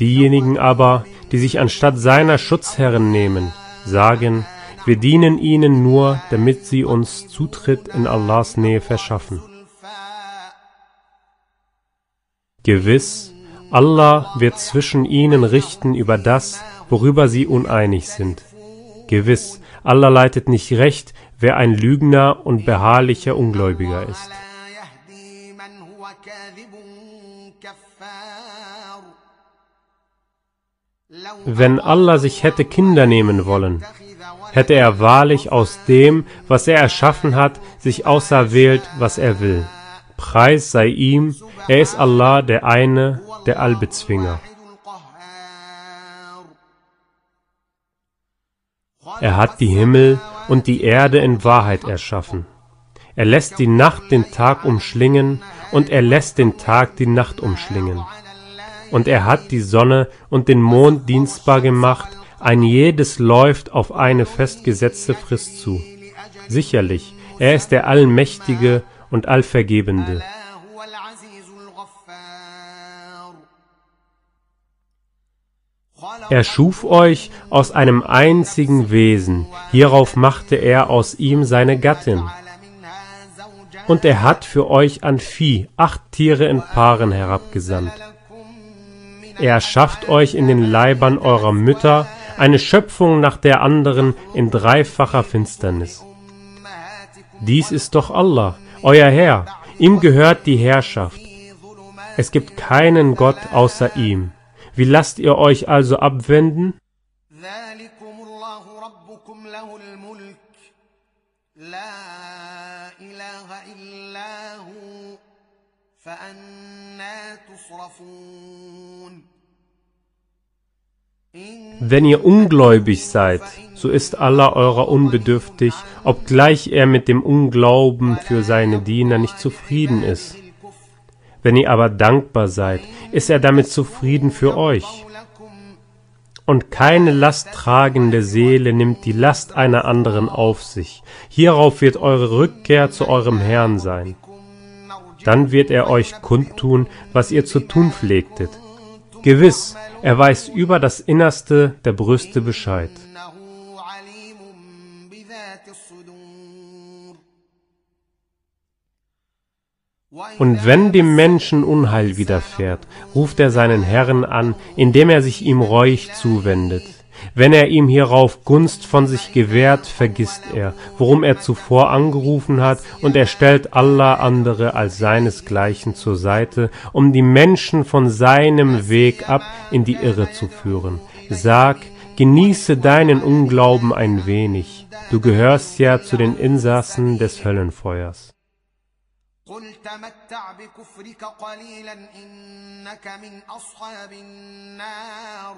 Diejenigen aber, die sich anstatt seiner Schutzherren nehmen, sagen, wir dienen ihnen nur, damit sie uns Zutritt in Allahs Nähe verschaffen. Gewiss, Allah wird zwischen ihnen richten über das, worüber sie uneinig sind. Gewiss, Allah leitet nicht recht, wer ein Lügner und beharrlicher Ungläubiger ist. Wenn Allah sich hätte Kinder nehmen wollen, hätte er wahrlich aus dem, was er erschaffen hat, sich auserwählt, was er will. Preis sei ihm, er ist Allah der eine, der Allbezwinger. Er hat die Himmel und die Erde in Wahrheit erschaffen. Er lässt die Nacht den Tag umschlingen und er lässt den Tag die Nacht umschlingen. Und er hat die Sonne und den Mond dienstbar gemacht, ein jedes läuft auf eine festgesetzte Frist zu. Sicherlich, er ist der Allmächtige und Allvergebende. Er schuf euch aus einem einzigen Wesen, hierauf machte er aus ihm seine Gattin. Und er hat für euch an Vieh acht Tiere in Paaren herabgesandt. Er schafft euch in den Leibern eurer Mütter eine Schöpfung nach der anderen in dreifacher Finsternis. Dies ist doch Allah, euer Herr, ihm gehört die Herrschaft. Es gibt keinen Gott außer ihm. Wie lasst ihr euch also abwenden? Wenn ihr ungläubig seid, so ist Allah eurer unbedürftig, obgleich er mit dem Unglauben für seine Diener nicht zufrieden ist. Wenn ihr aber dankbar seid, ist er damit zufrieden für euch. Und keine lasttragende Seele nimmt die Last einer anderen auf sich. Hierauf wird eure Rückkehr zu eurem Herrn sein. Dann wird er euch kundtun, was ihr zu tun pflegtet. Gewiss, er weiß über das Innerste der Brüste Bescheid. Und wenn dem Menschen Unheil widerfährt, ruft er seinen Herrn an, indem er sich ihm reuig zuwendet. Wenn er ihm hierauf Gunst von sich gewährt, vergisst er, worum er zuvor angerufen hat, und er stellt Allah andere als seinesgleichen zur Seite, um die Menschen von seinem Weg ab in die Irre zu führen. Sag, genieße deinen Unglauben ein wenig, du gehörst ja zu den Insassen des Höllenfeuers. قل تمتع بكفرك قليلا إنك من أصحاب النار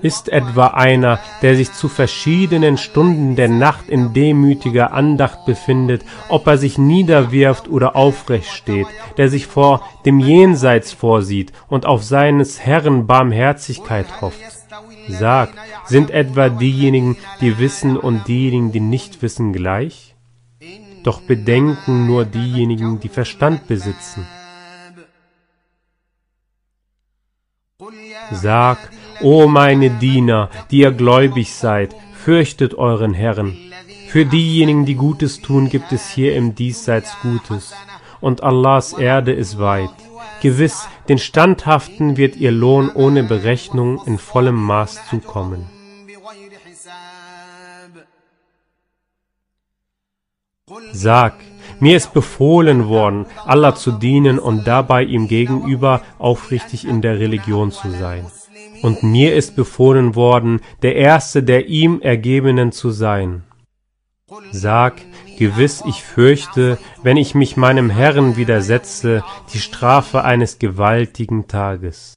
Ist etwa einer, der sich zu verschiedenen Stunden der Nacht in demütiger Andacht befindet, ob er sich niederwirft oder aufrecht steht, der sich vor dem Jenseits vorsieht und auf seines Herrn Barmherzigkeit hofft? Sag, sind etwa diejenigen, die wissen und diejenigen, die nicht wissen, gleich? Doch bedenken nur diejenigen, die Verstand besitzen. Sag, O meine Diener, die ihr gläubig seid, fürchtet euren Herrn. Für diejenigen, die Gutes tun, gibt es hier im Diesseits Gutes, und Allahs Erde ist weit. Gewiss, den Standhaften wird ihr Lohn ohne Berechnung in vollem Maß zukommen. Sag, mir ist befohlen worden, Allah zu dienen und dabei ihm gegenüber aufrichtig in der Religion zu sein. Und mir ist befohlen worden, der Erste der ihm Ergebenen zu sein. Sag, gewiss ich fürchte, wenn ich mich meinem Herrn widersetze, die Strafe eines gewaltigen Tages.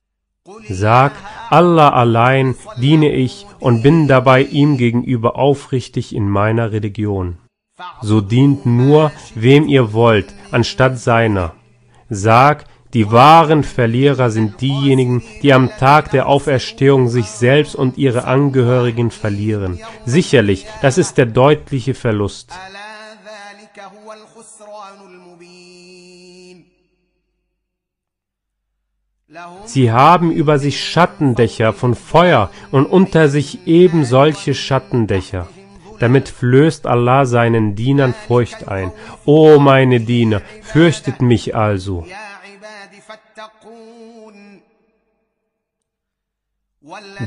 Sag, Allah allein diene ich und bin dabei ihm gegenüber aufrichtig in meiner Religion. So dient nur, wem ihr wollt, anstatt seiner. Sag, die wahren Verlierer sind diejenigen, die am Tag der Auferstehung sich selbst und ihre Angehörigen verlieren. Sicherlich, das ist der deutliche Verlust. Sie haben über sich Schattendächer von Feuer und unter sich eben solche Schattendächer. Damit flößt Allah seinen Dienern Furcht ein. O meine Diener, fürchtet mich also.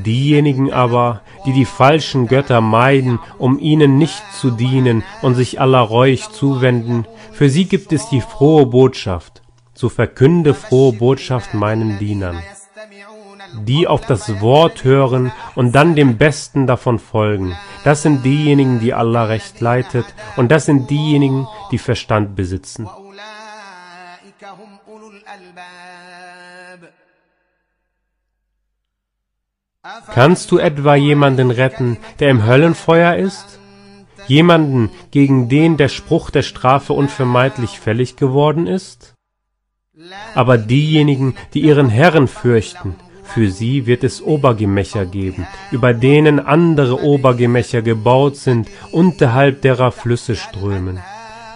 Diejenigen aber, die die falschen Götter meiden, um ihnen nicht zu dienen und sich aller reuig zuwenden, für sie gibt es die frohe Botschaft. So verkünde frohe Botschaft meinen Dienern, die auf das Wort hören und dann dem Besten davon folgen. Das sind diejenigen, die Allah recht leitet, und das sind diejenigen, die Verstand besitzen. Kannst du etwa jemanden retten, der im Höllenfeuer ist? Jemanden, gegen den der Spruch der Strafe unvermeidlich fällig geworden ist? Aber diejenigen, die ihren Herrn fürchten, für sie wird es Obergemächer geben, über denen andere Obergemächer gebaut sind, unterhalb derer Flüsse strömen.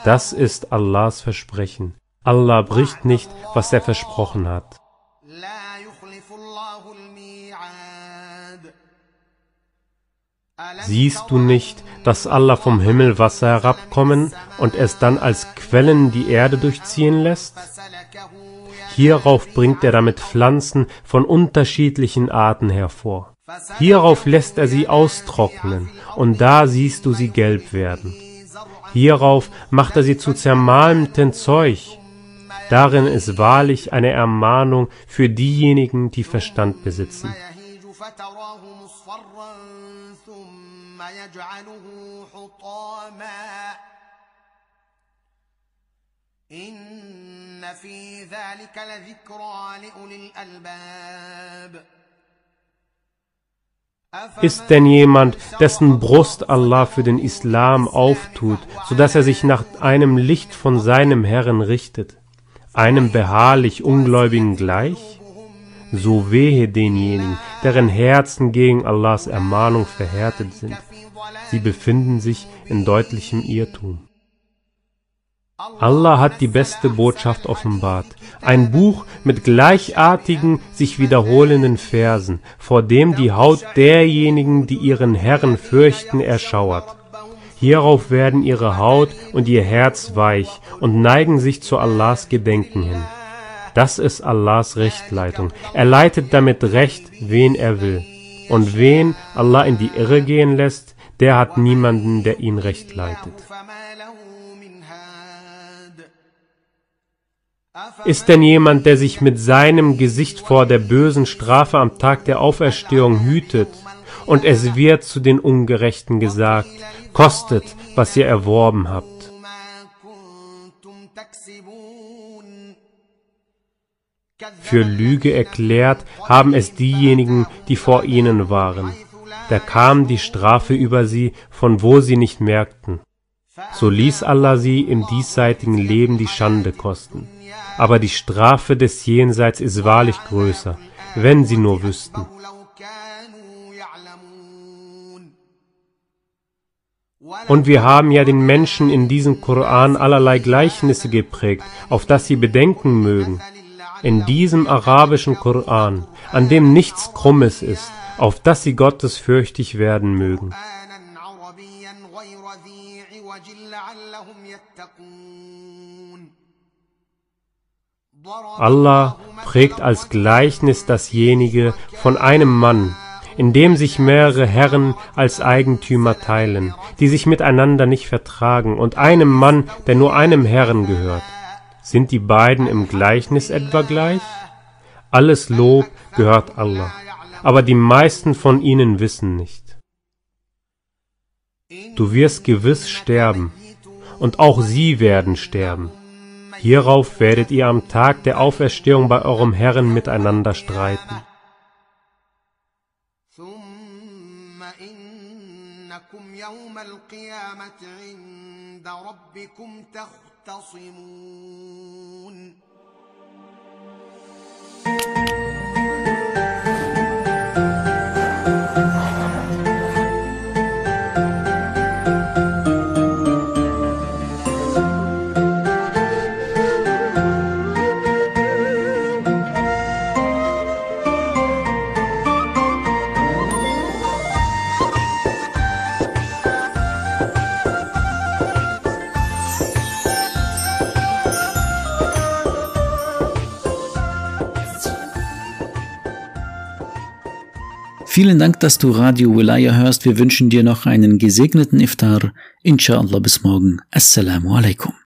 Das ist Allahs Versprechen. Allah bricht nicht, was er versprochen hat. Siehst du nicht, dass Allah vom Himmel Wasser herabkommen und es dann als Quellen die Erde durchziehen lässt? Hierauf bringt er damit Pflanzen von unterschiedlichen Arten hervor. Hierauf lässt er sie austrocknen, und da siehst du sie gelb werden. Hierauf macht er sie zu zermalmtem Zeug. Darin ist wahrlich eine Ermahnung für diejenigen, die Verstand besitzen. يجعله حطاما إن في ذلك لذكرى لأولي الألباب Ist denn jemand, dessen Brust Allah für den Islam auftut, so dass er sich nach einem Licht von seinem Herrn richtet, einem beharrlich Ungläubigen gleich? So wehe denjenigen, deren Herzen gegen Allahs Ermahnung verhärtet sind. Sie befinden sich in deutlichem Irrtum. Allah hat die beste Botschaft offenbart, ein Buch mit gleichartigen, sich wiederholenden Versen, vor dem die Haut derjenigen, die ihren Herrn fürchten, erschauert. Hierauf werden ihre Haut und ihr Herz weich und neigen sich zu Allahs Gedenken hin. Das ist Allahs Rechtleitung. Er leitet damit recht, wen er will. Und wen Allah in die Irre gehen lässt, der hat niemanden, der ihn recht leitet. Ist denn jemand, der sich mit seinem Gesicht vor der bösen Strafe am Tag der Auferstehung hütet, und es wird zu den Ungerechten gesagt, kostet, was ihr erworben habt. Für Lüge erklärt haben es diejenigen, die vor ihnen waren da kam die Strafe über sie, von wo sie nicht merkten. So ließ Allah sie im diesseitigen Leben die Schande kosten. Aber die Strafe des Jenseits ist wahrlich größer, wenn sie nur wüssten. Und wir haben ja den Menschen in diesem Koran allerlei Gleichnisse geprägt, auf dass sie bedenken mögen. in diesem arabischen Koran, an dem nichts Krummes ist, auf dass sie gottesfürchtig werden mögen. Allah prägt als Gleichnis dasjenige von einem Mann, in dem sich mehrere Herren als Eigentümer teilen, die sich miteinander nicht vertragen, und einem Mann, der nur einem Herren gehört. Sind die beiden im Gleichnis etwa gleich? Alles Lob gehört Allah, aber die meisten von ihnen wissen nicht. Du wirst gewiss sterben, und auch sie werden sterben. Hierauf werdet ihr am Tag der Auferstehung bei eurem Herrn miteinander streiten. Vielen Dank, dass du Radio Wilaya hörst. Wir wünschen dir noch einen gesegneten Iftar. Inshallah bis morgen. Assalamu alaikum.